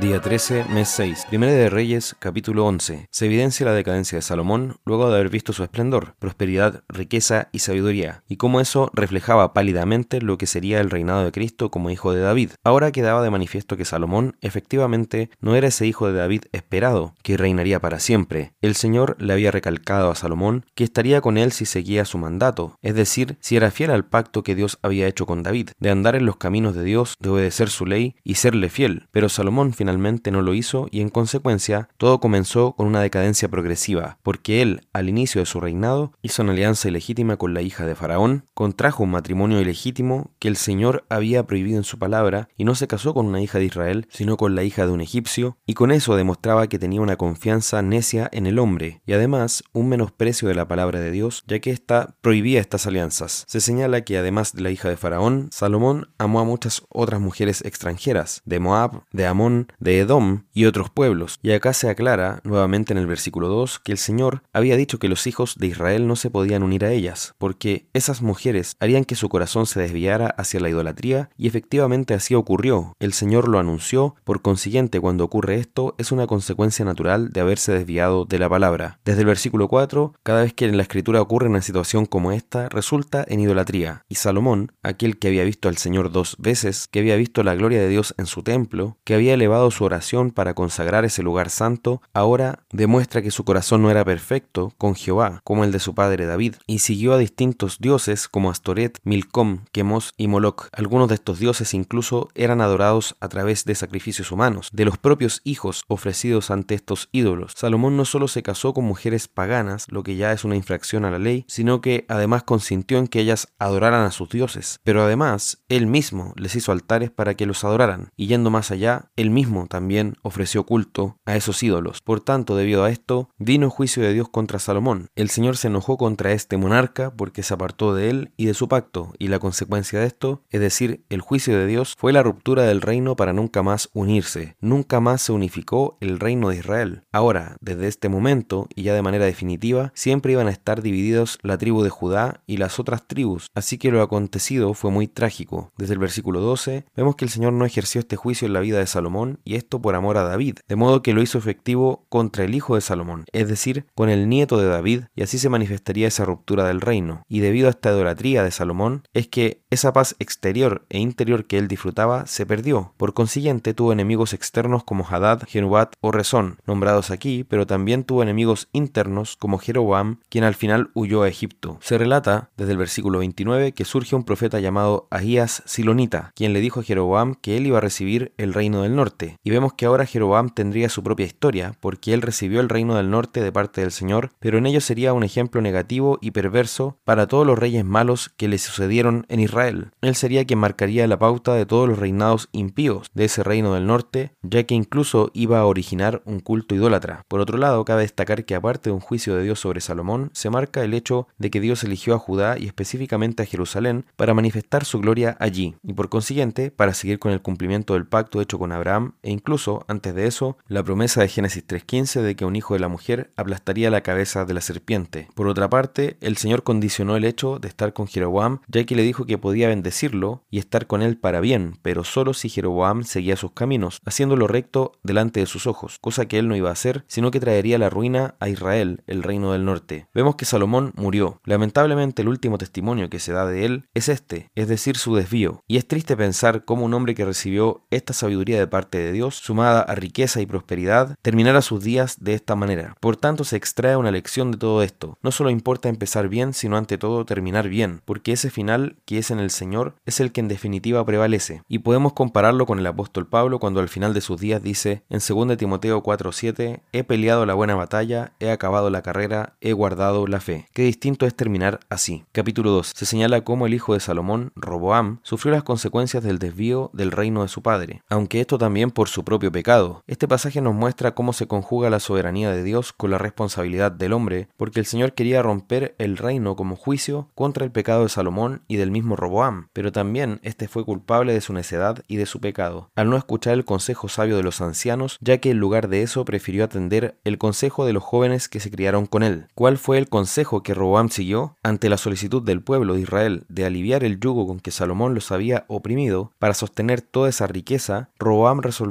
Día 13, mes 6. Primera de Reyes, capítulo 11. Se evidencia la decadencia de Salomón luego de haber visto su esplendor, prosperidad, riqueza y sabiduría, y cómo eso reflejaba pálidamente lo que sería el reinado de Cristo como hijo de David. Ahora quedaba de manifiesto que Salomón efectivamente no era ese hijo de David esperado, que reinaría para siempre. El Señor le había recalcado a Salomón que estaría con él si seguía su mandato, es decir, si era fiel al pacto que Dios había hecho con David, de andar en los caminos de Dios, de obedecer su ley y serle fiel. Pero Salomón finalmente no lo hizo y en consecuencia todo comenzó con una decadencia progresiva, porque él, al inicio de su reinado, hizo una alianza ilegítima con la hija de Faraón, contrajo un matrimonio ilegítimo que el Señor había prohibido en su palabra y no se casó con una hija de Israel, sino con la hija de un egipcio, y con eso demostraba que tenía una confianza necia en el hombre y además un menosprecio de la palabra de Dios, ya que ésta prohibía estas alianzas. Se señala que además de la hija de Faraón, Salomón amó a muchas otras mujeres extranjeras, de Moab, de Amón, de Edom y otros pueblos. Y acá se aclara nuevamente en el versículo 2 que el Señor había dicho que los hijos de Israel no se podían unir a ellas, porque esas mujeres harían que su corazón se desviara hacia la idolatría y efectivamente así ocurrió. El Señor lo anunció, por consiguiente cuando ocurre esto es una consecuencia natural de haberse desviado de la palabra. Desde el versículo 4, cada vez que en la escritura ocurre una situación como esta, resulta en idolatría. Y Salomón, aquel que había visto al Señor dos veces, que había visto la gloria de Dios en su templo, que había elevado su oración para consagrar ese lugar santo, ahora demuestra que su corazón no era perfecto con Jehová, como el de su padre David, y siguió a distintos dioses como Astoret, Milcom, Quemos y Moloch. Algunos de estos dioses incluso eran adorados a través de sacrificios humanos, de los propios hijos ofrecidos ante estos ídolos. Salomón no solo se casó con mujeres paganas, lo que ya es una infracción a la ley, sino que además consintió en que ellas adoraran a sus dioses. Pero además, él mismo les hizo altares para que los adoraran, y yendo más allá, él mismo también ofreció culto a esos ídolos. Por tanto, debido a esto, vino juicio de Dios contra Salomón. El Señor se enojó contra este monarca porque se apartó de él y de su pacto, y la consecuencia de esto, es decir, el juicio de Dios, fue la ruptura del reino para nunca más unirse. Nunca más se unificó el reino de Israel. Ahora, desde este momento, y ya de manera definitiva, siempre iban a estar divididos la tribu de Judá y las otras tribus, así que lo acontecido fue muy trágico. Desde el versículo 12, vemos que el Señor no ejerció este juicio en la vida de Salomón, y esto por amor a David, de modo que lo hizo efectivo contra el hijo de Salomón, es decir, con el nieto de David, y así se manifestaría esa ruptura del reino. Y debido a esta idolatría de Salomón, es que esa paz exterior e interior que él disfrutaba se perdió. Por consiguiente, tuvo enemigos externos como Hadad, Genubat o Rezón, nombrados aquí, pero también tuvo enemigos internos como Jeroboam, quien al final huyó a Egipto. Se relata desde el versículo 29 que surge un profeta llamado Ahías Silonita, quien le dijo a Jeroboam que él iba a recibir el reino del norte. Y vemos que ahora Jeroboam tendría su propia historia, porque él recibió el reino del norte de parte del Señor, pero en ello sería un ejemplo negativo y perverso para todos los reyes malos que le sucedieron en Israel. Él sería quien marcaría la pauta de todos los reinados impíos de ese reino del norte, ya que incluso iba a originar un culto idólatra. Por otro lado, cabe destacar que aparte de un juicio de Dios sobre Salomón, se marca el hecho de que Dios eligió a Judá y específicamente a Jerusalén para manifestar su gloria allí, y por consiguiente para seguir con el cumplimiento del pacto hecho con Abraham e incluso, antes de eso, la promesa de Génesis 3.15 de que un hijo de la mujer aplastaría la cabeza de la serpiente. Por otra parte, el Señor condicionó el hecho de estar con Jeroboam, ya que le dijo que podía bendecirlo y estar con él para bien, pero solo si Jeroboam seguía sus caminos, haciéndolo recto delante de sus ojos, cosa que él no iba a hacer, sino que traería la ruina a Israel, el reino del norte. Vemos que Salomón murió. Lamentablemente el último testimonio que se da de él es este, es decir, su desvío. Y es triste pensar cómo un hombre que recibió esta sabiduría de parte de Dios, sumada a riqueza y prosperidad, terminara sus días de esta manera. Por tanto, se extrae una lección de todo esto. No solo importa empezar bien, sino ante todo terminar bien, porque ese final que es en el Señor es el que en definitiva prevalece. Y podemos compararlo con el apóstol Pablo cuando al final de sus días dice en 2 Timoteo 4:7, he peleado la buena batalla, he acabado la carrera, he guardado la fe. Qué distinto es terminar así. Capítulo 2. Se señala cómo el hijo de Salomón, Roboam, sufrió las consecuencias del desvío del reino de su padre, aunque esto también por su propio pecado. Este pasaje nos muestra cómo se conjuga la soberanía de Dios con la responsabilidad del hombre, porque el Señor quería romper el reino como juicio contra el pecado de Salomón y del mismo Roboam, pero también este fue culpable de su necedad y de su pecado, al no escuchar el consejo sabio de los ancianos, ya que en lugar de eso prefirió atender el consejo de los jóvenes que se criaron con él. ¿Cuál fue el consejo que Roboam siguió? Ante la solicitud del pueblo de Israel de aliviar el yugo con que Salomón los había oprimido, para sostener toda esa riqueza, Roboam resolvió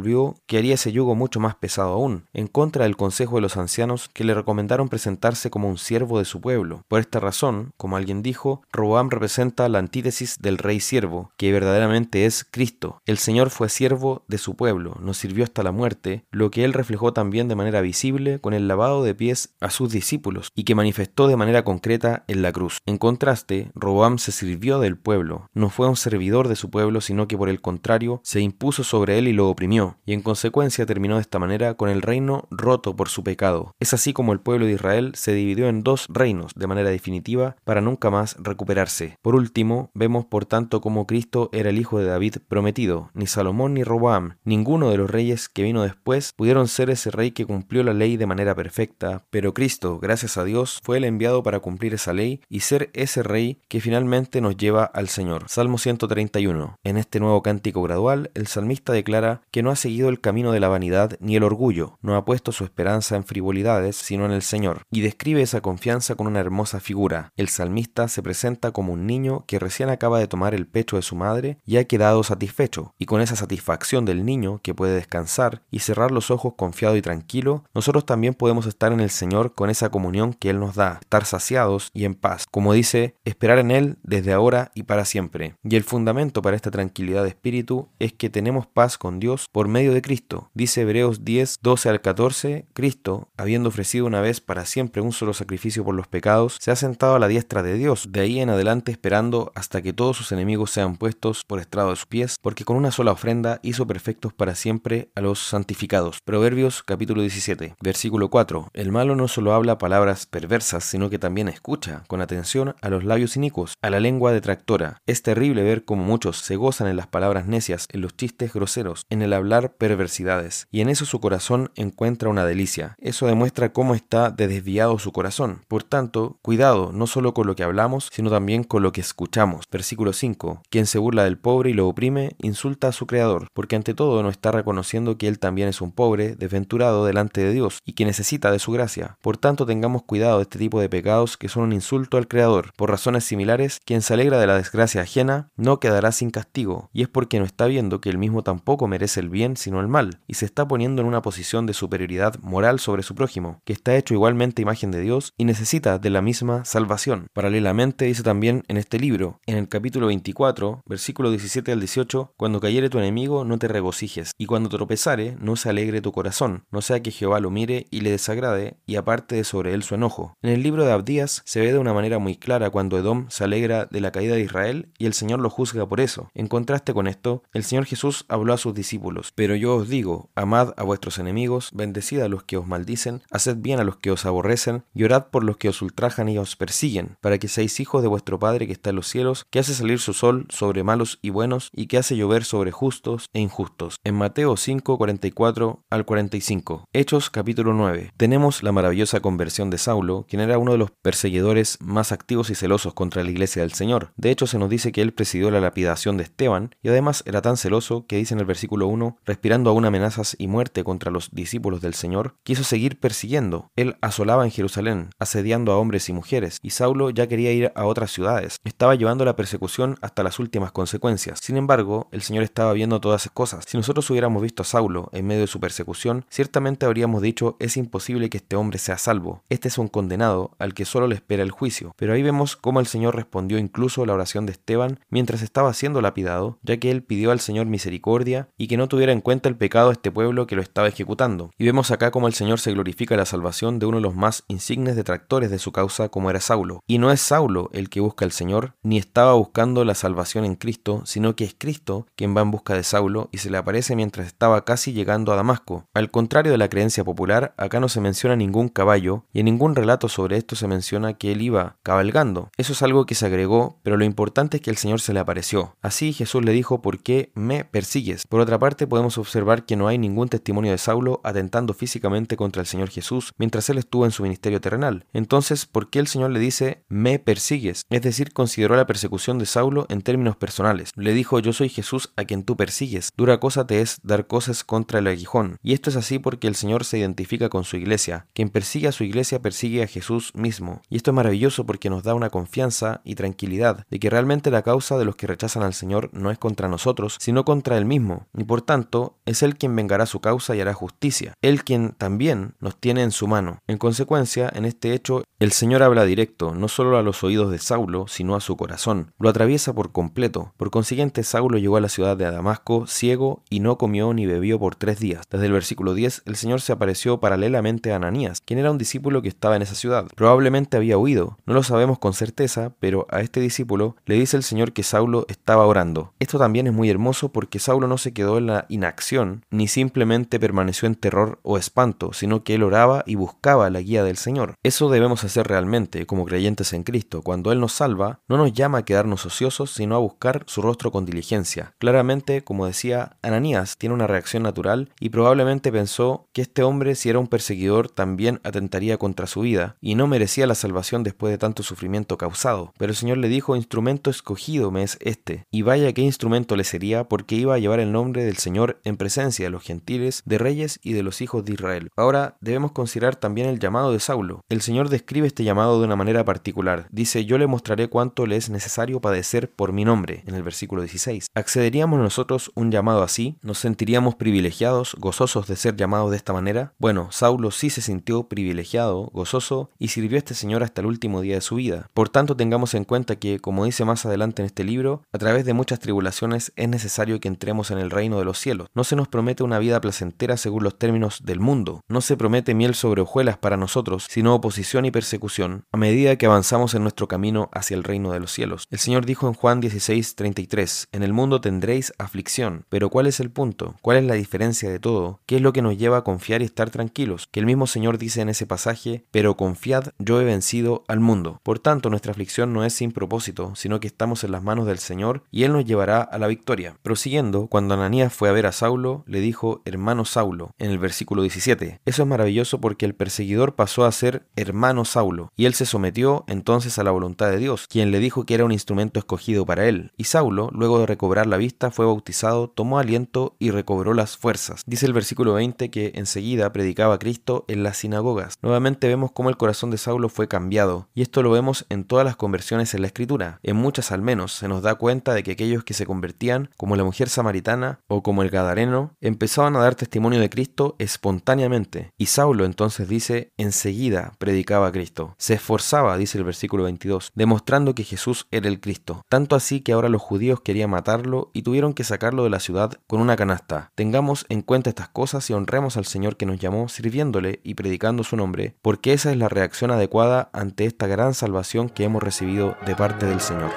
que haría ese yugo mucho más pesado aún, en contra del consejo de los ancianos que le recomendaron presentarse como un siervo de su pueblo. Por esta razón, como alguien dijo, Roboam representa la antítesis del rey siervo, que verdaderamente es Cristo. El Señor fue siervo de su pueblo, nos sirvió hasta la muerte, lo que él reflejó también de manera visible con el lavado de pies a sus discípulos y que manifestó de manera concreta en la cruz. En contraste, Roboam se sirvió del pueblo, no fue un servidor de su pueblo, sino que por el contrario se impuso sobre él y lo oprimió, y en consecuencia terminó de esta manera con el reino roto por su pecado. Es así como el pueblo de Israel se dividió en dos reinos de manera definitiva para nunca más recuperarse. Por último, vemos por tanto cómo Cristo era el hijo de David prometido. Ni Salomón ni Roboam, ninguno de los reyes que vino después, pudieron ser ese rey que cumplió la ley de manera perfecta, pero Cristo, gracias a Dios, fue el enviado para cumplir esa ley y ser ese rey que finalmente nos lleva al Señor. Salmo 131. En este nuevo cántico gradual, el salmista declara que no ha seguido el camino de la vanidad ni el orgullo, no ha puesto su esperanza en frivolidades, sino en el Señor, y describe esa confianza con una hermosa figura. El salmista se presenta como un niño que recién acaba de tomar el pecho de su madre y ha quedado satisfecho, y con esa satisfacción del niño que puede descansar y cerrar los ojos confiado y tranquilo, nosotros también podemos estar en el Señor con esa comunión que Él nos da, estar saciados y en paz, como dice, esperar en Él desde ahora y para siempre. Y el fundamento para esta tranquilidad de espíritu es que tenemos paz con Dios por medio de Cristo. Dice Hebreos 10, 12 al 14, Cristo, habiendo ofrecido una vez para siempre un solo sacrificio por los pecados, se ha sentado a la diestra de Dios, de ahí en adelante esperando hasta que todos sus enemigos sean puestos por estrado de sus pies, porque con una sola ofrenda hizo perfectos para siempre a los santificados. Proverbios capítulo 17, versículo 4. El malo no solo habla palabras perversas, sino que también escucha con atención a los labios inicuos, a la lengua detractora. Es terrible ver cómo muchos se gozan en las palabras necias, en los chistes groseros, en el hablar perversidades, y en eso su corazón encuentra una delicia. Eso demuestra cómo está de desviado su corazón. Por tanto, cuidado no solo con lo que hablamos, sino también con lo que escuchamos. Versículo 5. Quien se burla del pobre y lo oprime, insulta a su creador, porque ante todo no está reconociendo que él también es un pobre, desventurado delante de Dios, y que necesita de su gracia. Por tanto, tengamos cuidado de este tipo de pecados que son un insulto al creador. Por razones similares, quien se alegra de la desgracia ajena no quedará sin castigo, y es porque no está viendo que él mismo tampoco merece el bien sino el mal, y se está poniendo en una posición de superioridad moral sobre su prójimo, que está hecho igualmente imagen de Dios y necesita de la misma salvación. Paralelamente dice también en este libro, en el capítulo 24, versículo 17 al 18, cuando cayere tu enemigo no te regocijes, y cuando tropezare no se alegre tu corazón, no sea que Jehová lo mire y le desagrade y aparte de sobre él su enojo. En el libro de Abdías se ve de una manera muy clara cuando Edom se alegra de la caída de Israel y el Señor lo juzga por eso. En contraste con esto, el Señor Jesús habló a sus discípulos, pero yo os digo, amad a vuestros enemigos, bendecid a los que os maldicen, haced bien a los que os aborrecen, y orad por los que os ultrajan y os persiguen, para que seáis hijos de vuestro Padre que está en los cielos, que hace salir su sol sobre malos y buenos, y que hace llover sobre justos e injustos. En Mateo 5, 44 al 45. Hechos capítulo 9. Tenemos la maravillosa conversión de Saulo, quien era uno de los perseguidores más activos y celosos contra la iglesia del Señor. De hecho, se nos dice que él presidió la lapidación de Esteban, y además era tan celoso que dice en el versículo 1, respirando aún amenazas y muerte contra los discípulos del Señor, quiso seguir persiguiendo. Él asolaba en Jerusalén, asediando a hombres y mujeres, y Saulo ya quería ir a otras ciudades. Estaba llevando la persecución hasta las últimas consecuencias. Sin embargo, el Señor estaba viendo todas esas cosas. Si nosotros hubiéramos visto a Saulo en medio de su persecución, ciertamente habríamos dicho es imposible que este hombre sea salvo. Este es un condenado al que solo le espera el juicio. Pero ahí vemos cómo el Señor respondió incluso la oración de Esteban mientras estaba siendo lapidado, ya que él pidió al Señor misericordia y que no tuviera en cuenta el pecado de este pueblo que lo estaba ejecutando. Y vemos acá cómo el Señor se glorifica la salvación de uno de los más insignes detractores de su causa como era Saulo. Y no es Saulo el que busca al Señor, ni estaba buscando la salvación en Cristo, sino que es Cristo quien va en busca de Saulo y se le aparece mientras estaba casi llegando a Damasco. Al contrario de la creencia popular, acá no se menciona ningún caballo y en ningún relato sobre esto se menciona que él iba cabalgando. Eso es algo que se agregó, pero lo importante es que el Señor se le apareció. Así Jesús le dijo, ¿por qué me persigues? Por otra parte, podemos observar que no hay ningún testimonio de Saulo atentando físicamente contra el Señor Jesús mientras él estuvo en su ministerio terrenal. Entonces, ¿por qué el Señor le dice, me persigues? Es decir, consideró la persecución de Saulo en términos personales. Le dijo, yo soy Jesús a quien tú persigues. Dura cosa te es dar cosas contra el aguijón. Y esto es así porque el Señor se identifica con su iglesia. Quien persigue a su iglesia persigue a Jesús mismo. Y esto es maravilloso porque nos da una confianza y tranquilidad de que realmente la causa de los que rechazan al Señor no es contra nosotros, sino contra Él mismo. Y por tanto, es Él quien vengará su causa y hará justicia. Él quien también nos tiene en su mano. En consecuencia, en este hecho, el Señor habla directo, no solo a los oídos de Saulo, sino a su corazón. Lo atraviesa por completo. Por consiguiente, Saulo llegó a la ciudad de Damasco ciego y no comió ni bebió por tres días. Desde el versículo 10, el Señor se apareció paralelamente a Ananías, quien era un discípulo que estaba en esa ciudad. Probablemente había huido, no lo sabemos con certeza, pero a este discípulo le dice el Señor que Saulo estaba orando. Esto también es muy hermoso porque Saulo no se quedó en la inacción, ni simplemente permaneció en terror o espanto, sino que él oraba y buscaba la guía del Señor. Eso debemos hacer realmente como creyentes en Cristo. Cuando Él nos salva, no nos llama a quedarnos ociosos, sino a buscar su rostro con diligencia. Claramente, como decía, Ananías tiene una reacción natural y probablemente pensó que este hombre, si era un perseguidor, también atentaría contra su vida y no merecía la salvación después de tanto sufrimiento causado. Pero el Señor le dijo, instrumento escogido me es este. Y vaya qué instrumento le sería, porque iba a llevar el nombre del Señor en presencia de los gentiles, de reyes y de los hijos de Israel. Ahora debemos considerar también el llamado de Saulo. El Señor describe este llamado de una manera particular. Dice, yo le mostraré cuánto le es necesario padecer por mi nombre, en el versículo 16. ¿Accederíamos nosotros un llamado así? ¿Nos sentiríamos privilegiados, gozosos de ser llamados de esta manera? Bueno, Saulo sí se sintió privilegiado, gozoso y sirvió a este Señor hasta el último día de su vida. Por tanto, tengamos en cuenta que, como dice más adelante en este libro, a través de muchas tribulaciones es necesario que entremos en el reino de los cielos. No se nos promete una vida placentera según los términos del mundo. No se promete miel sobre hojuelas para nosotros, sino oposición y persecución a medida que avanzamos en nuestro camino hacia el reino de los cielos. El Señor dijo en Juan 16:33, en el mundo tendréis aflicción, pero ¿cuál es el punto? ¿Cuál es la diferencia de todo? ¿Qué es lo que nos lleva a confiar y estar tranquilos? Que el mismo Señor dice en ese pasaje, pero confiad, yo he vencido al mundo. Por tanto, nuestra aflicción no es sin propósito, sino que estamos en las manos del Señor y Él nos llevará a la victoria. Prosiguiendo, cuando Ananías fue a ver a Saulo, le dijo, hermano Saulo, en el versículo 17. Eso es maravilloso porque el perseguidor pasó a ser hermano Saulo, y él se sometió entonces a la voluntad de Dios, quien le dijo que era un instrumento escogido para él. Y Saulo, luego de recobrar la vista, fue bautizado, tomó aliento y recobró las fuerzas. Dice el versículo 20 que enseguida predicaba a Cristo en las sinagogas. Nuevamente vemos cómo el corazón de Saulo fue cambiado, y esto lo vemos en todas las conversiones en la escritura. En muchas al menos se nos da cuenta de que aquellos que se convertían, como la mujer samaritana o el gadareno, empezaban a dar testimonio de Cristo espontáneamente. Y Saulo entonces dice, enseguida predicaba a Cristo. Se esforzaba, dice el versículo 22, demostrando que Jesús era el Cristo. Tanto así que ahora los judíos querían matarlo y tuvieron que sacarlo de la ciudad con una canasta. Tengamos en cuenta estas cosas y honremos al Señor que nos llamó sirviéndole y predicando su nombre, porque esa es la reacción adecuada ante esta gran salvación que hemos recibido de parte del Señor.